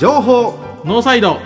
情報。ノーサイド。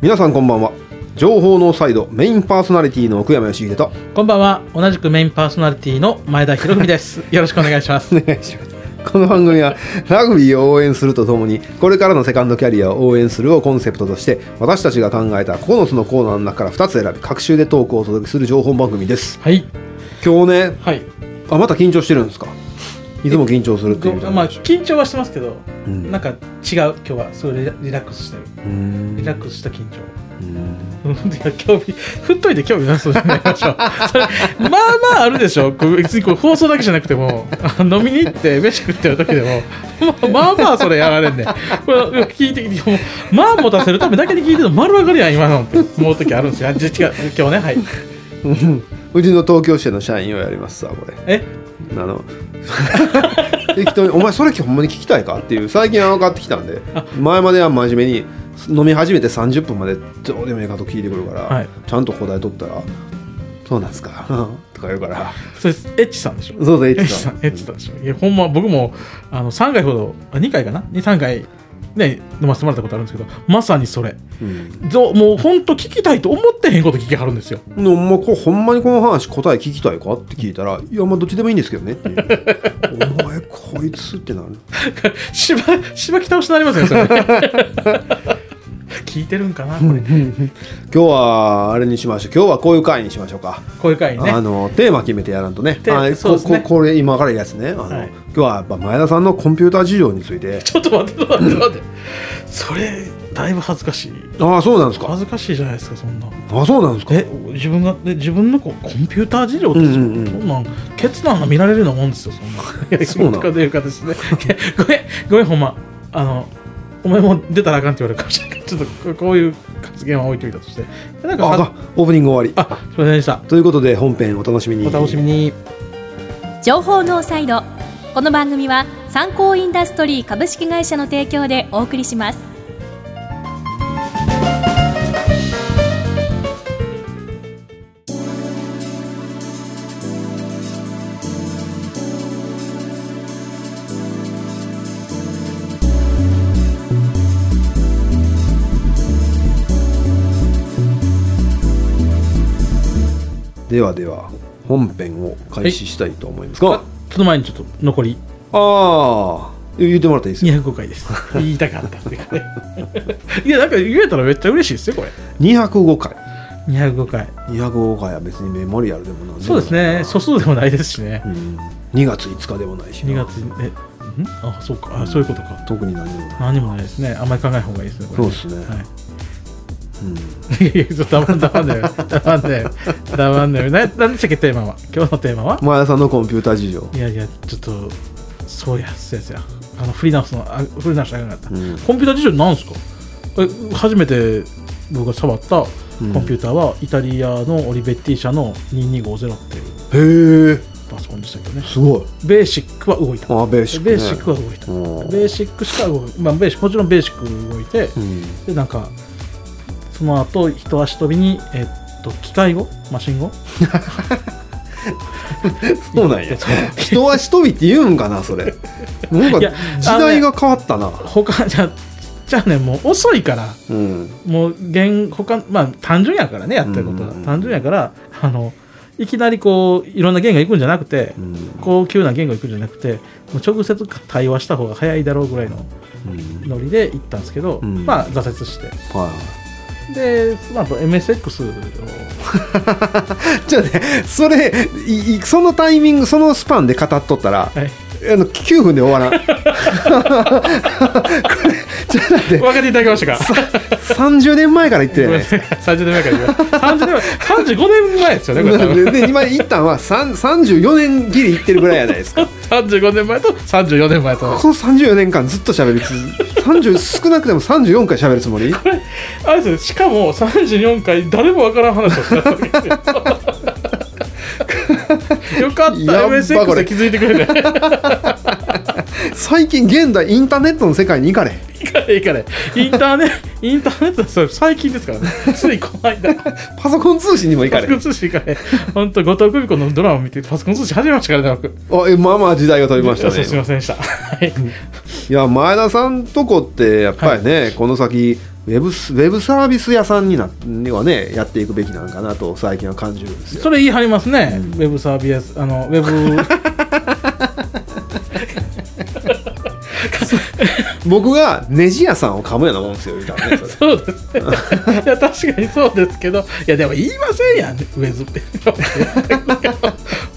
皆さんこんばんは。情報ノーサイドメインパーソナリティの奥山義秀と。こんばんは。同じくメインパーソナリティの前田博文です。よろしくお願いします。お願いします この番組はラグビーを応援するとともにこれからのセカンドキャリアを応援するをコンセプトとして私たちが考えた9つのコーナーの中から2つ選び各週でトークをお届けする情報番組です。はい。今日ねはい。あまた緊張してるんですか？いつも緊張するっていう。まあ緊張はしてますけど、うん。なんか違う今日は。すごいリラックスしてる。リラックスした緊張いや興味振っといて興味なさそうじゃないでしょ。それまあまああるでしょ。別にこう放送だけじゃなくてもあ飲みに行って飯食ってる時でも。まあまあまあそれやられんねん。これ聞いてきてもまあ持たせるためだけに聞いてるの。丸分かりやん今のって。思う時あるんですよ。あじゃ違う。今日ねはい。うちの東京支店の社員をやりますさこれ。え？あの 適当に「お前それほんまに聞きたいか?」っていう最近は分かってきたんで前までは真面目に飲み始めて30分までどうでもいいかと聞いてくるから、はい。ちゃんと答えとったら「そうなんすか」とか言うから。それエッチさんでしょ「そうそうエッチチさんエッチさんでしょ？いやほんま僕もあの3回ほどあ2回かな？23回ね飲ませてもらったことあるんですけどまさにそれ。うん。どもう本当聞きたいと思ってへんこと聞きはるんですよ。でもまあこうほんまにこの話答え聞きたいかって聞いたら「いやまあどっちでもいいんですけどね」っていう「お前こいつ」ってなる。しばしばき倒しになりますよそれ 聞いてるんかなこれ。今日はあれにしましょう。今日はこういう回にしましょうか。こういう回ね。あのテーマ決めてやらんとね。テーマあそうですね。これ今からやつね。あの、はい。今日はやっぱ前田さんのコンピューター事情について。ちょっと待って待って待って。それだいぶ恥ずかしい。ああそうなんですか？恥ずかしいじゃないですかそんな。あそうなんですか？え自分がで自分のこうコンピューター事情って、うんうん。うんそんなんケツなんが見られるようなもんですよそんな。そうなの？というかですね。ごめんごめんほんま。あのお前も出たらあかんって言われるかもしれないちょっとここういう発言は置いといたとして。なんかあはオープニング終わり。あすいませんでした。ということで本編お楽しみに。お楽しみに。情報ノーサイド。この番組は参考インダストリー株式会社の提供でお送りしますではでは本編を開始したいと思いますが、あその前にちょっと残りああ言ってもらっていいですか？205回です。言いたかったっていうかね。いやなんか言えたらめっちゃ嬉しいですよこれ。205回。205回。205回は別にメモリアルでもないそうですね。素数でもないですしね。うん、2月5日でもないしな。2月にえん？あそうか。あそういうことか。特に何でもない。何もないですね。あんまり考えない方がいいですねそうですね。はい。うんいやいや、ちょっと黙ん黙んだよ。黙んだよ。黙んだよ。な、なんでしたっけ、テーマは？今日のテーマは？前田さんのコンピューター事情いやいや、ちょっと、そうや、そうや、そうや。あの、振り直すの、あ振り直したらあかんかった。うんコンピューター事情なんですか？え初めて僕が触ったコンピューターは、イタリアのオリベッティ社の2250っていうへえパソコンでしたけどね。すごいベーシックは動いた。あベーシック、ね、ベーシックは動いた。うんベーシックしか動いまあ、ベーシもちろんベーシック動いて、うんでなんかその後一足飛びにえっと機械語マシン語 そうなんや。そう人は人びって言うんかなそれ。なんかいや時代が変わったな、他じゃじゃあねもう遅いからうん。もう現他まあ単純やからねやってることが、うん。単純やからあのいきなりこういろんな言語行くんじゃなくて、うん。高級な言語行くんじゃなくてもう直接対話した方が早いだろうぐらいのうん。ノリで行ったんですけど、うん。まあ挫折して。はで、まあ、あと MSX を。いじゃあねそれいいそのタイミングそのスパンで語っとったらはい。あの9分で終わらん。これじゃあだって。分かっていただけましたか？30年前から言ってるじゃないですか。30年前から言う30年前35年前ですよねこれでで今一旦は3 34年ギリいってるぐらいじゃないですか35年前と34年前と。この34年間ずっと喋り続30少なくても34回喋るつもり？あれですよしかも34回誰もわからん話をしたわけですよよかった MSX れで気づいてくれて。最近現代インターネットの世界に行かれへんいいかれいいかれインターネインターネットそれ最近ですからね。ついこの間。パソコン通信にも行かパソコン通信行かれ。本当後藤久美子のドラマ見てパソコン通信始めましたからね僕。あえまあまあ時代が飛びましたね。すみませんでした。はい。いや前田さんとこってやっぱりね、この先ウェブスウェブサービス屋さんになにはねやっていくべきなんかなと最近は感じるんですよ。それ言い張りますね、ウェブサービスあのウェブ僕がネジ屋さんを噛むようなもんですよ言うたらね そうです。ねいや確かにそうですけどいやでも言いませんやんウェブ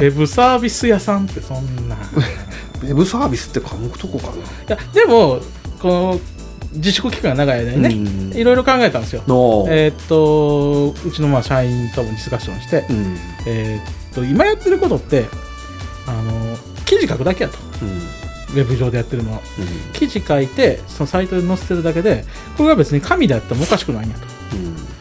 ウェブサービス屋さんってそんな。いウェブサービスって噛むとこかな。やでもこの自粛期間が長い間にね、うん。いろいろ考えたんですよ。のえーっとうちのまあ社員ともディスカッションして、うん。えーっと今やってることってあの記事書くだけやと。うんウェブ上でやってるのは。うん。記事書いてそのサイトで載せてるだけでこれが別に紙でやってもおかしくないんやと。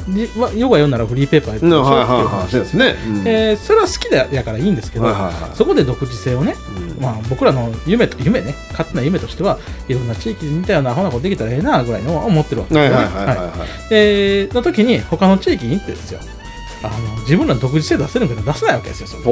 ヨガ読んだらフリーペーパーやってうんるでしょってい。う話そうですね、うん。えーそれは好きだやからいいんですけど、そこで独自性をね、うん。まあ、僕らの夢と夢ね勝手な夢としてはいろんな地域で似たようなアホなことできたらええなぐらいの思ってるわけはいですよの時に他の地域に行ってですよ。あの自分らの独自性出せるんけど出せないわけですよそれ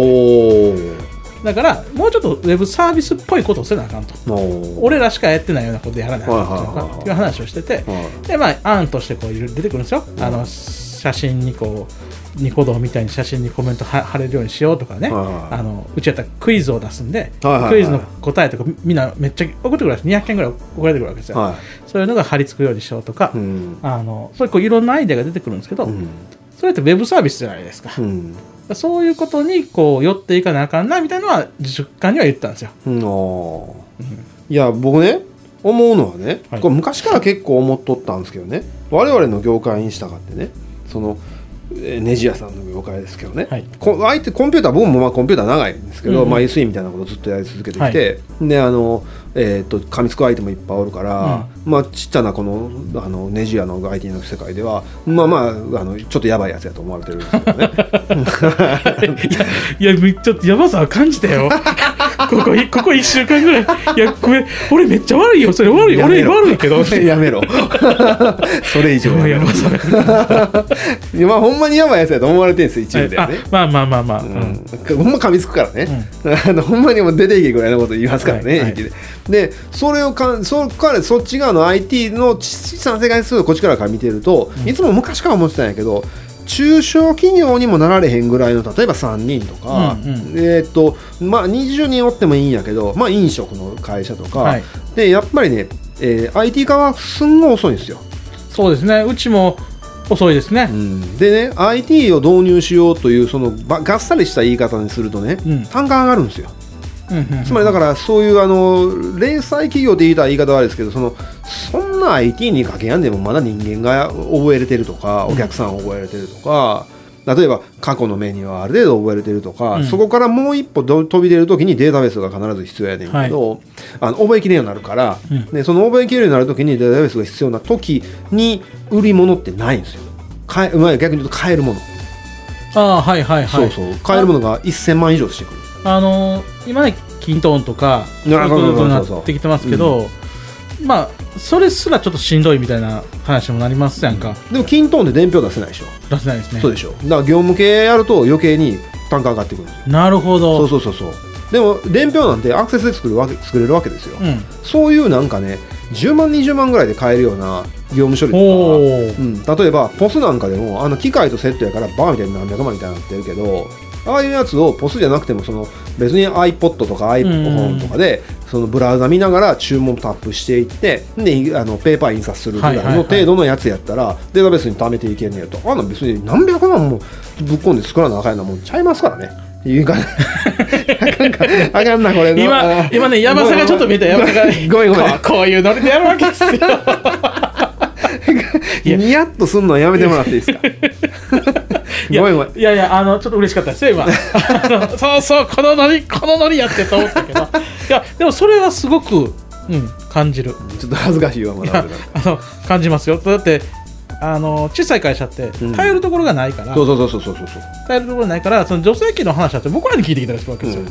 だからもうちょっとウェブサービスっぽいことをせなあかんと。お俺らしかやってないようなことやらないはいう話をしててでまあ案としてこう出てくるんですよ。あの写真にこうニコ動みたいに写真にコメントは貼れるようにしようとかね、あのうちやったらクイズを出すんで、クイズの答えとかみんなめっちゃ送ってくるわけです。200件ぐらい送られてくるわけですよ、はそういうのが貼り付くようにしようとか、あのそういうこういろんなアイデアが出てくるんですけど、うん。それってウェブサービスじゃないですか、うんそういうことにこう寄っていかなあかんなみたいなのは自粛官には言ったんですよ、うんいや僕ね思うのはね、はい。これ昔から結構思っとったんですけどね我々の業界にしたかってねそのえーネジ屋さんの業界ですけどね、はい。こ相手コンピューター僕もまあコンピューター長いんですけど、うんうん。まあ、SE みたいなことをずっとやり続けてきて、であの、えー、と噛みつく相手もいっぱいおるから、まあ、ちっちゃなこのあのネジ屋の IT の世界ではまあまああのちょっとやばいやつやと思われてるんですけどね いや、めっちゃやばさは感じたよ。ここ、いここ1週間ぐらい。いや、これ、俺めっちゃ悪いよ。それ悪い。俺悪いけど。やめろ それ以上やめろやばさ。いやまあ ほんまにやばいやつやと思われてるんですよ一部ではあね、まあまあまあまあ。ううんん、ほんま噛みつくからね、あのほんまにもう出ていけぐらいのこと言いますからね、はいはいででそれをかんそっからそっち側の IT の小さな世界数をこっちからから見てると、いつも昔から思ってたんやけど中小企業にもなられへんぐらいの例えば3人とか、うんうんえとまあ、20人おってもいいんやけど、まあ、飲食の会社とか、はいでやっぱりね、えー IT 化はすんごい遅いんですよ。そうですね。うちも遅いですね。でね IT を導入しようというそのばがっさりした言い方にするとね、うん単価上がるんですようんうんうんつまりだからそういうあの零細企業って言いたら言い方はあれですけどそのそんな IT にかけやんでもまだ人間が覚えれてるとかお客さん覚えれてるとか、例えば過去のメニューはある程度覚えれてるとか、うん。そこからもう一歩ど飛び出るときにデータベースが必ず必要やねんけど、あの覚えきれるようになるから、うん。でその覚えきれるようになるときにデータベースが必要なときに売り物ってないんですよ。買えまあ、逆に言うと買えるもの、ああ、はいはいはい。そうそう。買えるものが1000万以上してくる。あのー今ね、キントーンとか、そういうことになってきてますけど、まあ、それすらちょっとしんどいみたいな話にもなりますやんか。でもキントーンで伝票出せないでしょ。出せないですね。そうでしょ。だから業務系やると余計に単価上がってくるんですよ。なるほど。そうそうそうそう。でも伝票なんてアクセスで作るわけ作れるわけですよ。うん。そういうなんかね、10万20万ぐらいで買えるような業務処理とおか、ーうん、例えばポスなんかでもあの機械とセットやからバーみたいに何百万みたいになってるけど。ああいうやつをポスじゃなくてもその別に iPod とか iPhone とかでそのブラウザ見ながら注文タップしていってであのペーパー印刷するぐらいの程度のやつやったらデータベースに貯めていけんねやと。あんなん別に何百万もぶっ込んで作らなあかんようなもんちゃいますからね。言う かあかんなこれ今あ今ねやばさがちょっと見えたやばさがごめんごめん。こういうノリでやるわけですよ。ニヤッとすんのはやめてもらっていいですか？いやごめんごめん。いやいやあのちょっと嬉しかったですよ今。あのそうそうこのノリこのノリやってと思ったけど。いやでもそれはすごく、うん、感じる。ちょっと恥ずかしいわまだあの感じますよ。だってあの小さい会社ってうん。頼るところがないから、そうそうそうそうそうそう。頼るところがないからその助成金の話だって僕らに聞いてきたりするわけですよ、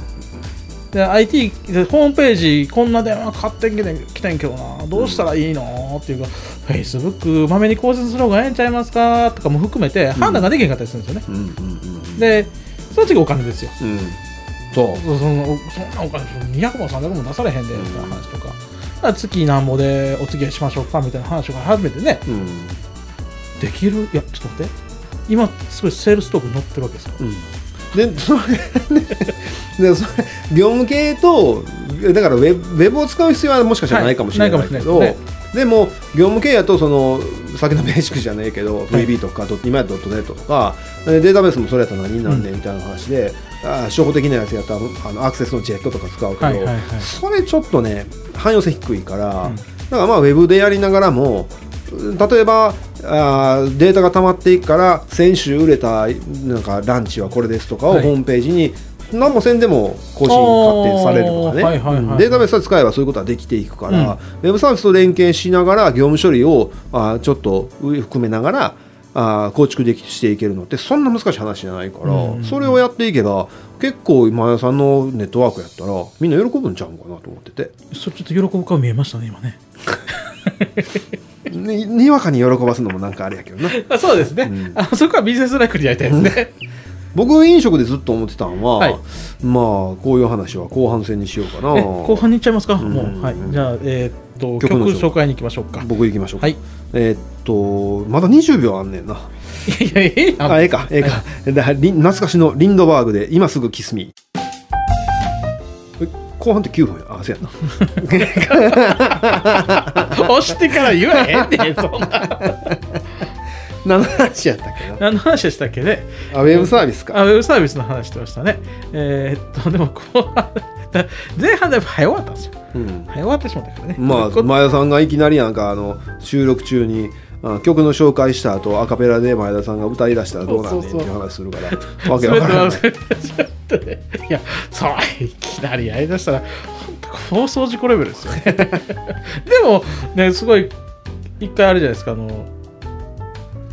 で IT でホームページこんな電話買ってきてきてんけどな。どうしたらいいの？っていうか Facebook まめに更新する方がええんちゃいますか？とかも含めて判断ができへんかったりするんですよね、でその次お金ですよ。うん。そう。そのそんなお金200も300も出されへんでみたいな話とか、だから月なんぼでお付き合いしましょうか？みたいな話が初めてねうん。できる？いやちょっと待って。今すごいセールストークに載ってるわけですかうんでそれででそれ業務系とだからウェブウェブを使う必要はもしかしたらないかもしれないけど、でも業務系やとその先のベーシックじゃねえけど、い VB とかド今やドットネットとかでデータベースもそれやったら何になんねんみたいな話で、あ初歩的なやつやったらあのアクセスのジェットとか使うけど、はいはいはい。それちょっとね汎用性低いから、うん。だからまあウェブでやりながらも例えばあーデータが溜まっていくから先週売れたなんかランチはこれですとかをはい。ホームページに何もせんでも更新勝手にされるとかね、はいはいはいうん。データベースを使えばそういうことはできていくから、うん。ウェブサービスと連携しながら業務処理をあーちょっと含めながらあー構築できしていけるのってそんな難しい話じゃないから、うんそれをやっていけば結構今谷さんのネットワークやったらみんな喜ぶんちゃうんかなと思ってて。それちょっと喜ぶ顔見えましたね今ね ににわかに喜ばすのもなんかあれやけどな。あそうですね、うん。あそこはビジネスライクでやりたいですね。僕飲食でずっと思ってたのは、はい。まあこういう話は後半戦にしようかな。え後半に行っちゃいますか、うん。もうはい。じゃあえーっと曲の紹介。に行きましょうか。僕行きましょうか、はい。えーっとまだ20秒あんねんな。いやいやいやあええかええか、だリン懐かしのリンドバーグで今すぐキスミ。ーえ後半って9分やあそうやな。押してから言わへんねんそんな。何の話やったっけな？何の話でしたっけね？あウェブサービスか。あウェブサービスの話してましたね。えーっとでも後半前半だいぶ早終わったんですよ。うん。早終わってしまったからね。まあこ前田さんがいきなりなんかあの収録中にあ曲の紹介した後アカペラで前田さんが歌い出したらどうなんねんっていう話するから。わけわからないいやそういきなりやりだしたら本当放送事故レベルですよ。ね でもねすごい一回あれじゃないですか。あの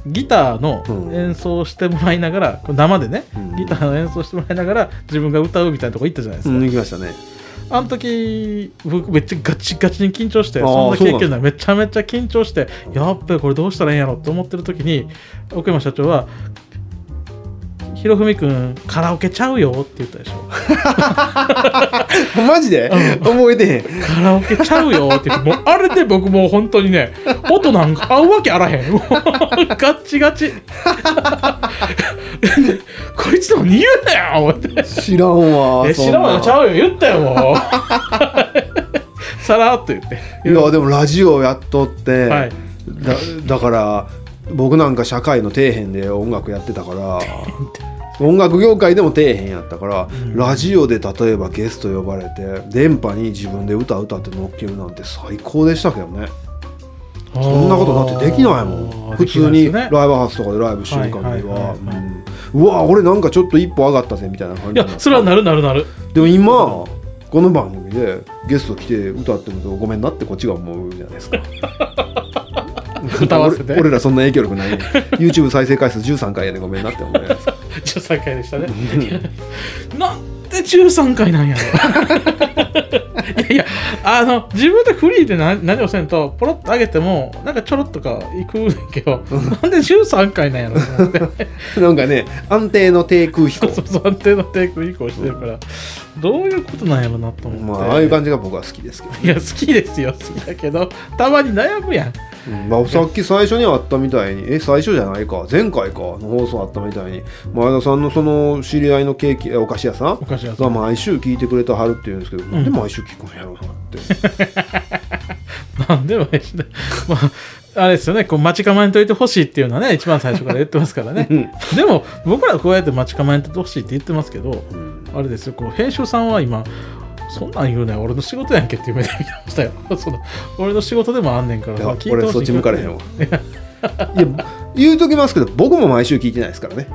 ギターのうん。演奏してもらいながら、これ生でね、うん。ギターの演奏してもらいながら自分が歌うみたいなとこ行ったじゃないですか、うん行きましたねあの時僕めっちゃガチガチに緊張してそんな経験ない。めちゃめちゃ緊張してやっべこれどうしたらいいんやろって思ってる時に奥山社長は「ひろふみくんカラオケちゃうよ」って言ったでしょ マジで？覚えてへん「カラオケちゃうよ」って言ってもうあれで僕もう本当にね音なんか合うわけあらへん。もうガッチガチ。こいつでも逃げんなよ思って。知らんわえ知らんわちゃゃうよ。言ったよもう。さらっと言って。いやでもラジオやっとって、はい。だだから僕なんか社会の底辺で音楽やってたから音楽業界でも底辺やったから、ラジオで例えばゲスト呼ばれて電波に自分で歌歌って乗っけるなんて最高でしたけどね。そんなことだってできないもん。普通にライブハウスとかでライブしてる限りは。うん。うわ俺なんかちょっと一歩上がったぜみたいな感いじになった。やそれはなるなるなる。でも今この番組でゲスト来て歌ってるとごめんなってこっちが思うじゃないですか。歌わせて。俺俺らそんな影響力ない YouTube 再生回数13回やでごめんなって思うじゃないですか 13回でしたね。なんで13回なんやろ。いやいやあの自分でフリーで何何をせんとポロッと上げてもなんかちょろっとかいくねんけどなんで13回なんやろって。なんかね安定の低空飛行。そうそう安定のテイク移行してるから。どういうことなんやろなと思って、まあああいう感じが僕は好きですけど、いや好きですよ。好きだけどたまに悩むやんうん。まあ、さっき最初にあったみたいにえ最初じゃないか。前回か。の放送あったみたいに前田さんのその知り合いのケーキえお菓子屋さんお菓子屋さん。が毎週聞いてくれたはるって言うんですけど、なん。で毎週聞くんやろうなって。なんでもいいしね。まあ、あれですよね、こう待ち構えんといてほしいっていうのはね、一番最初から言ってますからね。でも、僕らこうやって待ち構えんといてほしいって言ってますけど、うん。あれですよ、こう編集さんは今、そんなん言うね俺の仕事やんけっていう目で見てましたよ。その俺の仕事でもあんねんから。俺そっち向かれへんわ。いや言うときますけど僕も毎週聞いてないですからね。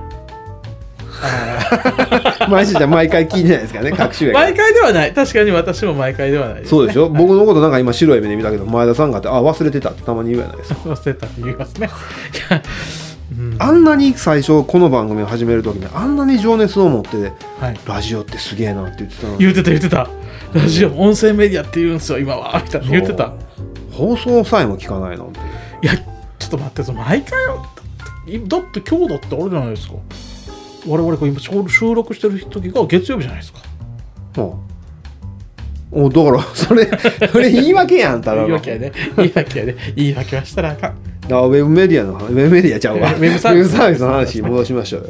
毎週じゃ毎回聞いてないですからね 各週やから毎回ではない。確かに私も毎回ではない。ね。そうでしょ、僕のことなんか今白い目で見たけど前田さんがあってあ忘れてたってたまに言うやないですか。忘れたって言いますね。あんなに最初この番組を始める時にあんなに情熱を持ってはい。ラジオってすげえなって言ってた言ってた言ってたラジオ音声メディアって言うんですよ今は。みたいな言ってた。放送さえも聞かないなんて。いやちょっと待ってその毎回よだって今日だってあれじゃないですか。我々これ今ちょうど収録してる時が月曜日じゃないですか。おおだからそれ それ言い訳やんただの。言い訳やで。言い訳やで。言い訳はしたらあかん。あウェブメディアの話ウェブメディアちゃうわ。ウェブサービスの話。に戻しましょうよ。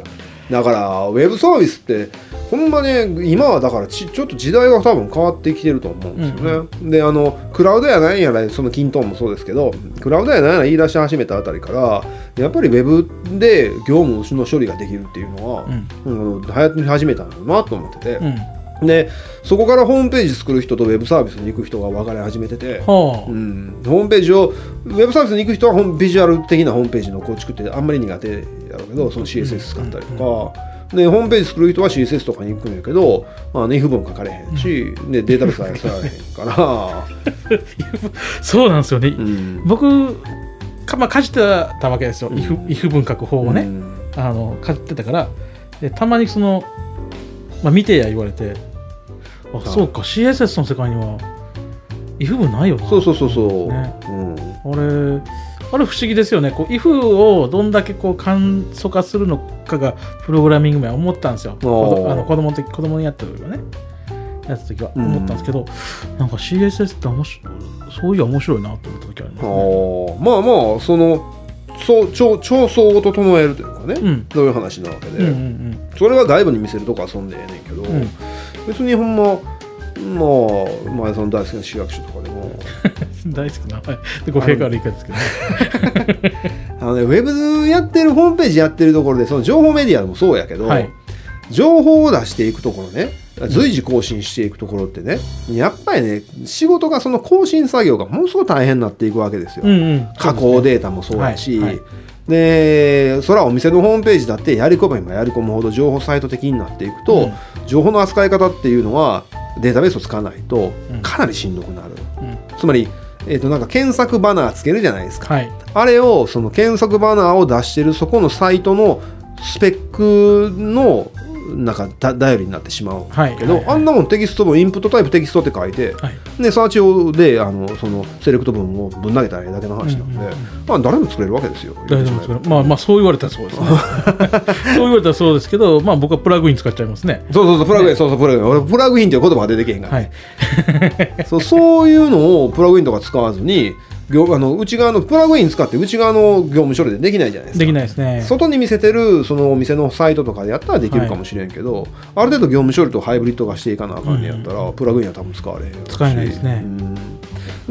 だからウェブサービスってほんまね今はだからちちょっと時代が多分変わってきてると思うんですよね、であのクラウドやなんやらそのキントンもそうですけどクラウドやなんやら言い出し始めたあたりからやっぱりウェブで業務の処理ができるっていうのは、うん、流行り始めたんだなと思ってて、うん。でそこからホームページ作る人とウェブサービスに行く人が分かれ始めてて、はあ、うん、ホームページをウェブサービスに行く人はビジュアル的なホームページの構築ってあんまり苦手やろうけどその CSS 使ったりとか、でホームページ作る人は CSS とかに行くんやけど、まあ、ね、不分書かれへんし、でデータベースはさられへんから、そうなんですよね、うん。僕か、まあ、かじってたわけですよ、イフイフ文書く方をね、うん。あのかじってたから。でたまにその、まあ、見てや言われてあそうか CSS の世界にはイフ文ないよな。そうそうそうそう、ね。うん。あれあれ不思議ですよね。こう if をどんだけこう簡素化するのかがプログラミング名は思ったんですよ。あの子供の時子供にやった時はね。やった時はうん。思ったんですけど、なんか CSS って面白いそういや面白いなと思った時ありますあねー。まあまあそのそう調調層を整えるというかね、うん。そういう話なわけで、うんうんそれは外部に見せるとこ遊んでええねんけど、うん。別にほんままあ前さん大好きな市役所とかでもうん 大好きなはいで語弊があるですけど。ね あのねウェブやってるホームページやってるところでその情報メディアもそうやけど、はい。情報を出していくところね随時更新していくところってねやっぱりね仕事がその更新作業がものすごく大変になっていくわけですよ、うんうん。加工データもそうだし、はい。はい。でそれはお店のホームページだってやり込めばやり込むほど情報サイト的になっていくと、うん。情報の扱い方っていうのはデータベースを使わないとうん。かなりしんどくなる、うん。つまり、えー、となんか検索バナーつけるじゃないですか。はい。あれをその検索バナーを出してるそこのサイトのスペックのなんかだ頼りになってしまうけど、あんなもんテキストもインプットタイプテキストって書いて、はい。でサーチ用であのそのセレクト文をぶん投げたらええだけの話なんで、まあ、誰も作れるわけですよ。大丈夫ですけどまあまあそう言われたらそうですね。そう。言われたらそうですけどまあ僕はプラグイン使っちゃいますね。そうそうそうプラグイン、そうそうプラグイン。俺プラグインっていう言葉が出てけへんから、はねい。そうそういうのをプラグインとか使わずに業あの内側のプラグイン使って内側の業務処理でできないじゃないですか。できないですね。外に見せてるそのお店のサイトとかでやったらできるかもしれんけど、ある程度業務処理とハイブリッド化していかなあかんねやったら、プラグインは多分使われへん使えないですね。うん。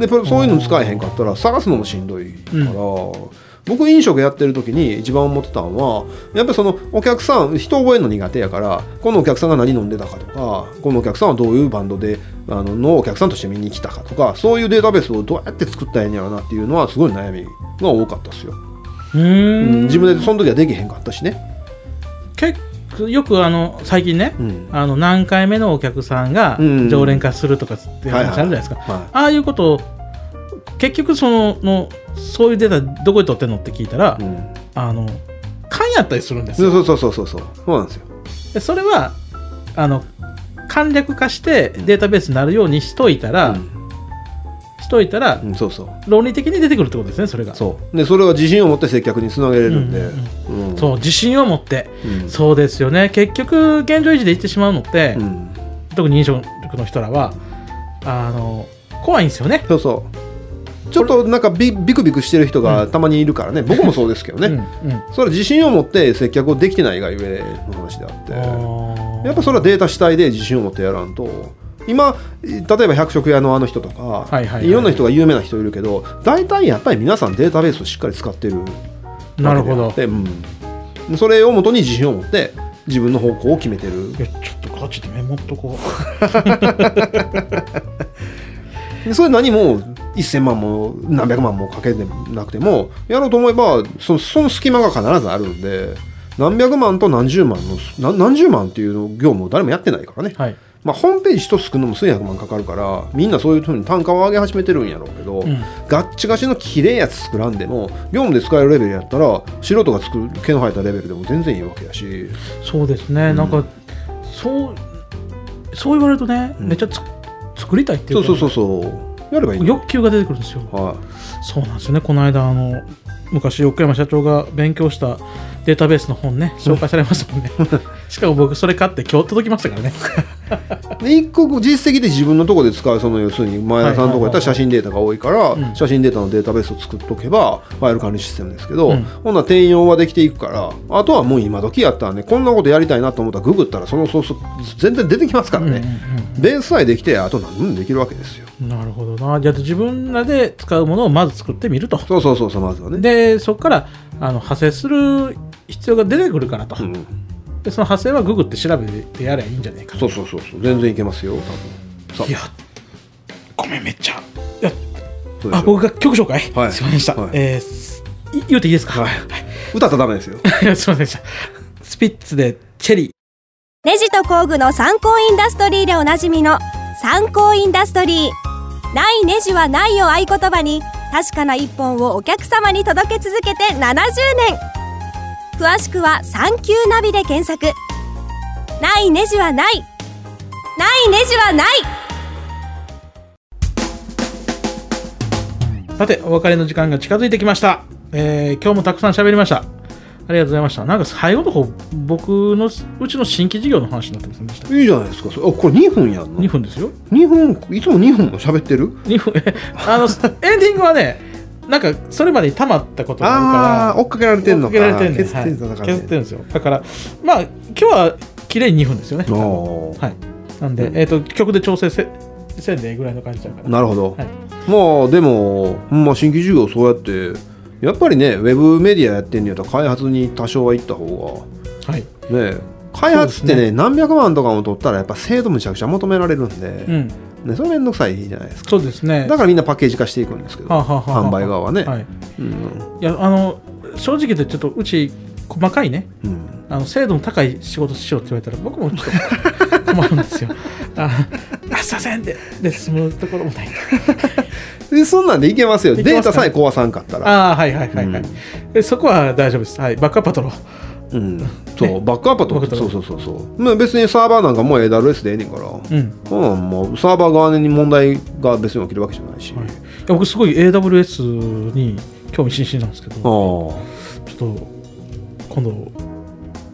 でそういうの使えへんかったら探すのもしんどいから、僕飲食やってる時に一番思ってたのはやっぱりそのお客さん人覚えるの苦手やからこのお客さんが何飲んでたかとかこのお客さんはどういうバンドであののお客さんとして見に来たかとかそういうデータベースをどうやって作ったらええんやろなっていうのはすごい悩みが多かったですよ。うん。ん自分でその時はできへんかったしね。結構よくあの最近ね、うん。あの何回目のお客さんがうん。常連化するとかって話あるじゃないですか、はああいうことを結局そののそういうデータどこで取ってんのって聞いたら、いうん。あの勘やったりするんですよ。そうそうそうそうそうそう。なんですよ。でそれはあの簡略化してデータベースになるようにしといたら、しといたら、うん、うんそうそう。論理的に出てくるってことですねそれが。そう。でそれは自信を持って接客につなげれるんで、うんうんそう自信を持って、うん。そうですよね。結局現状維持でいってしまうのって、うん。特に飲食の人らはあの怖いんですよね。そうそうちょっとなんかビビクビクしてる人がたまにいるからね、僕もそうですけどね、うんうん。それは自信を持って接客をできてないがゆえの話であって。やっぱそれはデータ主体で自信を持ってやらんと。今例えば百食屋のあの人とか、はいはいはい。ろんな人が有名な人いるけど大体やっぱり皆さんデータベースをしっかり使ってるなるほど。うん、それをもとに自信を持って自分の方向を決めてる。いやちょっとガチでメモっとこ でそれ何も1000万も何百万もかけてなくてもやろうと思えばそのその隙間が必ずあるんで何百万と何十万のな何十万っていうの業務を誰もやってないからね。うはい。まあ、ホームページ一つ作るのも数百万かかるからみんなそういうふうに単価を上げ始めてるんやろうけど、うん。ガッチガチの綺麗やつ作らんでも業務で使えるレベルやったら素人が作る毛の生えたレベルでも全然いいわけやし。そうですね、なんかそうそう言われるとね、うん。めっちゃつ作りたいっていか。そううそうそうそうやればいい欲求が出てくるんですよ。はそうなんですよね。この間あの昔奥山社長が勉強したデータベースの本ね紹介されましたもんね。しかも僕それ買って今日届きましたからね。い、で一個実績で自分のところで使うその要するに前田さんのところやったら写真データが多いから、うん。写真データのデータベースを作っとけばファイル管理システムですけど、うん。ほんなら転用はできていくからあとはもう今時やったらねこんなことやりたいなと思ったらググったらそのソース全然出てきますからね、ベースさえできてあと何でもできるわけですよ。なるほどな。じゃあ自分らで使うものをまず作ってみると。そうそうそうそうまずはね。でそこからあの派生する必要が出てくるからと、うん、でその派生はググって調べてやればいいんじゃないかそうそうそうそう。全然いけますよ多分。さいやごめんめっちゃ。いやあ僕が曲紹介、はい。すいませんでした、はい。えーすい言うていいですか、はい。歌ったらダメですよ。い やすいませんでした。スピッツでチェリー。ネジと工具の参考インダストリーでおなじみの参考インダストリー。ないネジはないを合言葉に確かな一本をお客様に届け続けて70年詳しくは「サンキューナビ」で検索。ないネジはない。ないネジはない。さてお別れの時間が近づいてきました、えー今日もたくさん喋りました。ありがとうございました。なんか最後の方僕のうちの新規事業の話になってませんでした？いいじゃないですか。あこれ2分やんの2分ですよ。2分いつも2分も喋ってる？2分えあの エンディングはねなんかそれまでに溜まったことがあるから追っかけられてんのか。削ってんのはい。だからね。削ってるんですよ。だからまあ今日は綺麗に2分ですよね。はい。なんで、うん。えっ、と曲で調整せせんでぐらいの感じだから。なるほど、はい。まあでも、まあ、新規事業そうやってやっぱりねウェブメディアやってんのやったら開発に多少は行った方はい。がね開発ってねそうです何百万とかも取ったらやっぱ精度むちゃくちゃ求められるんで、うんね、それめんどくさいじゃないですか。そうですね。だからみんなパッケージ化していくんですけど、販売側はね、はい、うん。いやあの正直言ってちょっとうち細かいね。うん。あの精度の高い仕事しようって言われたら僕もちょっと 困るんですよ。ああすいませんでで済むところもない。でそんなんでいけますよ。データさえ壊さんかったら、ああはいはいはいはい、うん。えそこは大丈夫です。はい。バックアップは取ろううん、そうバックアップは そうそうそうそう、まあ、別にサーバーなんかもう AWS でええねんから、うん。うん、もうサーバー側に問題が別に起きるわけじゃないし、はい、いや僕すごい AWS に興味津々なんですけどああ。ちょっと今度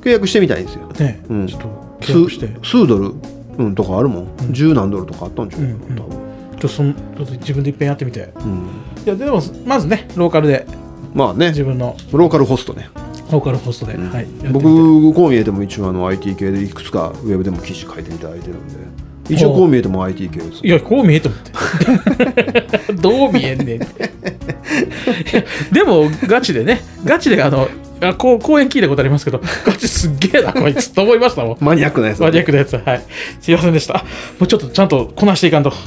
契約してみたいんですよ。ね、うん。ちょっと契約して。数数ドル、うん、とかあるもん、十何ドルとかあったんじゃないかうんうんな、多分ちょっとそのちょっと自分でいっぺんやってみてうん。いやでもまずねローカルでまあね自分。のローカルホストね、ローカルホストで、うん。はい、僕こう見えても一応あの IT 系でいくつかウェブでも記事書いていただいてるんで。一応こう見えても IT 系ですいやこう見えてもって。どう見えんねん でもガチでね。ガチであのあこう講演聞いたことありますけど ガチすっげえな こいつと思いましたもん。マニアックなやつマニアックなやつはい。すいませんでした。もうちょっとちゃんとこなしていかんと。こ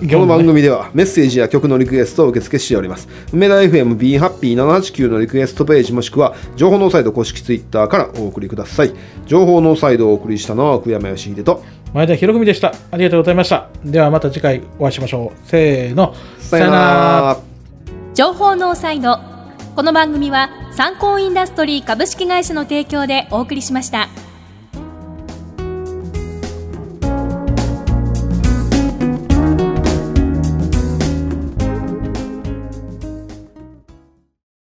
の番組ではメッセージや曲のリクエストを受付しております。梅田 FM b ハッピー789のリクエストページもしくは情報ノーサイド公式ツイッターからお送りください。情報ノーサイドをお送りしたのは奥山義秀と前田博文でした。ありがとうございました。ではまた次回お会いしましょう。せーの。さよなら。情報ノーサイドこの番組は参考インダストリー株式会社の提供でお送りしました。